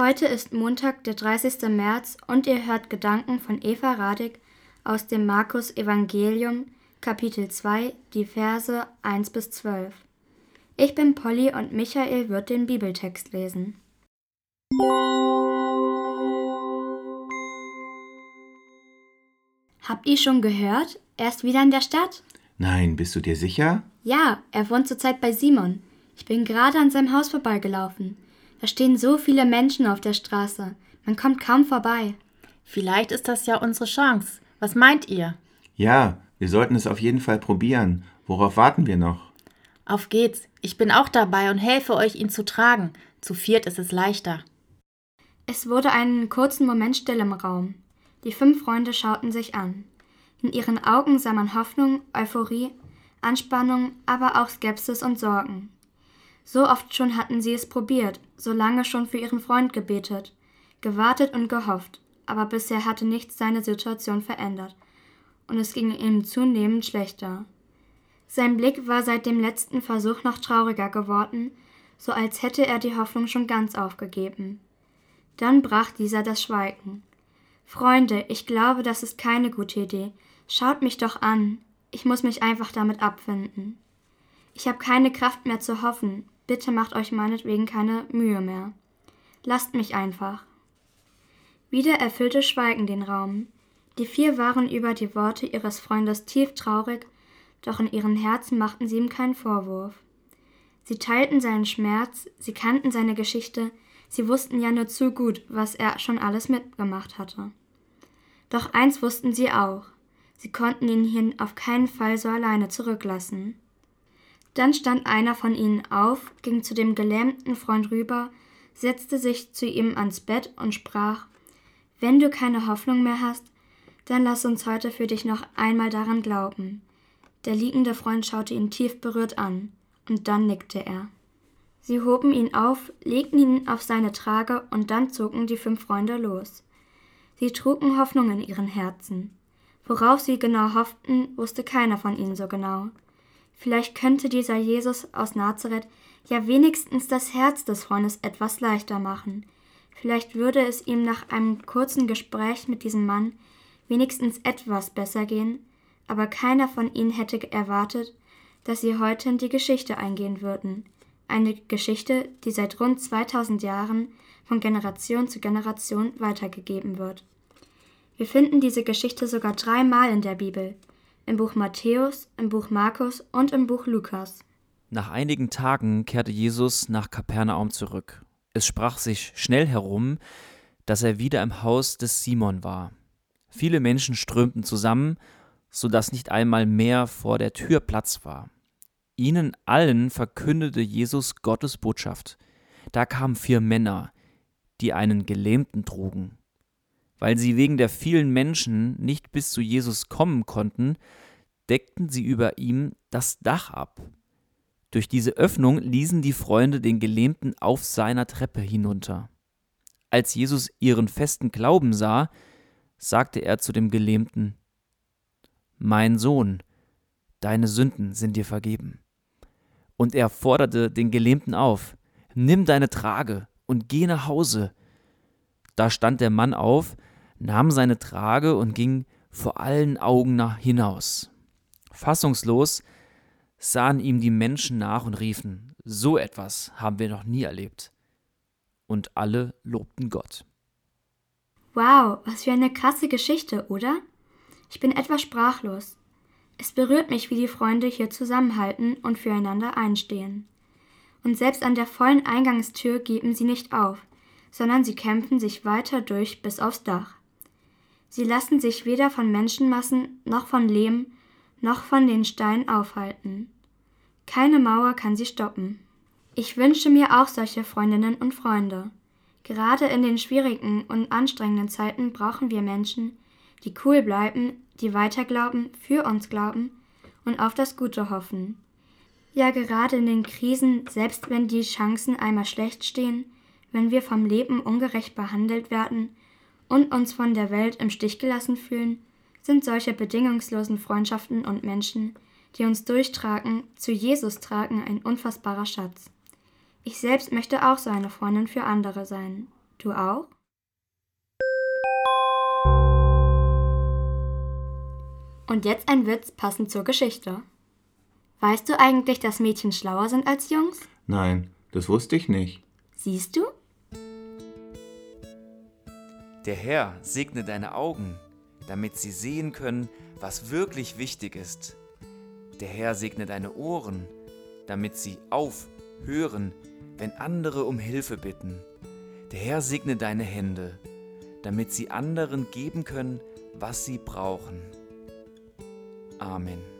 Heute ist Montag, der 30. März und ihr hört Gedanken von Eva Radig aus dem Markus Evangelium, Kapitel 2, die Verse 1 bis 12. Ich bin Polly und Michael wird den Bibeltext lesen. Habt ihr schon gehört? Er ist wieder in der Stadt? Nein, bist du dir sicher? Ja, er wohnt zurzeit bei Simon. Ich bin gerade an seinem Haus vorbeigelaufen. Da stehen so viele Menschen auf der Straße. Man kommt kaum vorbei. Vielleicht ist das ja unsere Chance. Was meint ihr? Ja, wir sollten es auf jeden Fall probieren. Worauf warten wir noch? Auf geht's. Ich bin auch dabei und helfe euch, ihn zu tragen. Zu viert ist es leichter. Es wurde einen kurzen Moment still im Raum. Die fünf Freunde schauten sich an. In ihren Augen sah man Hoffnung, Euphorie, Anspannung, aber auch Skepsis und Sorgen. So oft schon hatten sie es probiert, so lange schon für ihren Freund gebetet, gewartet und gehofft, aber bisher hatte nichts seine Situation verändert, und es ging ihm zunehmend schlechter. Sein Blick war seit dem letzten Versuch noch trauriger geworden, so als hätte er die Hoffnung schon ganz aufgegeben. Dann brach dieser das Schweigen. Freunde, ich glaube, das ist keine gute Idee. Schaut mich doch an. Ich muss mich einfach damit abfinden. Ich habe keine Kraft mehr zu hoffen, Bitte macht euch meinetwegen keine Mühe mehr. Lasst mich einfach. Wieder erfüllte Schweigen den Raum. Die vier waren über die Worte ihres Freundes tief traurig, doch in ihren Herzen machten sie ihm keinen Vorwurf. Sie teilten seinen Schmerz, sie kannten seine Geschichte, sie wussten ja nur zu gut, was er schon alles mitgemacht hatte. Doch eins wussten sie auch, sie konnten ihn hier auf keinen Fall so alleine zurücklassen. Dann stand einer von ihnen auf, ging zu dem gelähmten Freund rüber, setzte sich zu ihm ans Bett und sprach Wenn du keine Hoffnung mehr hast, dann lass uns heute für dich noch einmal daran glauben. Der liegende Freund schaute ihn tief berührt an, und dann nickte er. Sie hoben ihn auf, legten ihn auf seine Trage, und dann zogen die fünf Freunde los. Sie trugen Hoffnung in ihren Herzen. Worauf sie genau hofften, wusste keiner von ihnen so genau. Vielleicht könnte dieser Jesus aus Nazareth ja wenigstens das Herz des Freundes etwas leichter machen. Vielleicht würde es ihm nach einem kurzen Gespräch mit diesem Mann wenigstens etwas besser gehen, aber keiner von ihnen hätte erwartet, dass sie heute in die Geschichte eingehen würden. Eine Geschichte, die seit rund 2000 Jahren von Generation zu Generation weitergegeben wird. Wir finden diese Geschichte sogar dreimal in der Bibel im Buch Matthäus, im Buch Markus und im Buch Lukas. Nach einigen Tagen kehrte Jesus nach Kapernaum zurück. Es sprach sich schnell herum, dass er wieder im Haus des Simon war. Viele Menschen strömten zusammen, so dass nicht einmal mehr vor der Tür Platz war. Ihnen allen verkündete Jesus Gottes Botschaft. Da kamen vier Männer, die einen Gelähmten trugen. Weil sie wegen der vielen Menschen nicht bis zu Jesus kommen konnten, deckten sie über ihm das Dach ab. Durch diese Öffnung ließen die Freunde den Gelähmten auf seiner Treppe hinunter. Als Jesus ihren festen Glauben sah, sagte er zu dem Gelähmten Mein Sohn, deine Sünden sind dir vergeben. Und er forderte den Gelähmten auf Nimm deine Trage und geh nach Hause. Da stand der Mann auf, nahm seine Trage und ging vor allen Augen nach hinaus. Fassungslos sahen ihm die Menschen nach und riefen, so etwas haben wir noch nie erlebt. Und alle lobten Gott. Wow, was für eine krasse Geschichte, oder? Ich bin etwas sprachlos. Es berührt mich, wie die Freunde hier zusammenhalten und füreinander einstehen. Und selbst an der vollen Eingangstür geben sie nicht auf, sondern sie kämpfen sich weiter durch bis aufs Dach. Sie lassen sich weder von Menschenmassen noch von Lehm noch von den Steinen aufhalten. Keine Mauer kann sie stoppen. Ich wünsche mir auch solche Freundinnen und Freunde. Gerade in den schwierigen und anstrengenden Zeiten brauchen wir Menschen, die cool bleiben, die weiter glauben, für uns glauben und auf das Gute hoffen. Ja, gerade in den Krisen, selbst wenn die Chancen einmal schlecht stehen, wenn wir vom Leben ungerecht behandelt werden, und uns von der Welt im Stich gelassen fühlen, sind solche bedingungslosen Freundschaften und Menschen, die uns durchtragen, zu Jesus tragen, ein unfassbarer Schatz. Ich selbst möchte auch so eine Freundin für andere sein. Du auch? Und jetzt ein Witz passend zur Geschichte. Weißt du eigentlich, dass Mädchen schlauer sind als Jungs? Nein, das wusste ich nicht. Siehst du? Der Herr segne deine Augen, damit sie sehen können, was wirklich wichtig ist. Der Herr segne deine Ohren, damit sie aufhören, wenn andere um Hilfe bitten. Der Herr segne deine Hände, damit sie anderen geben können, was sie brauchen. Amen.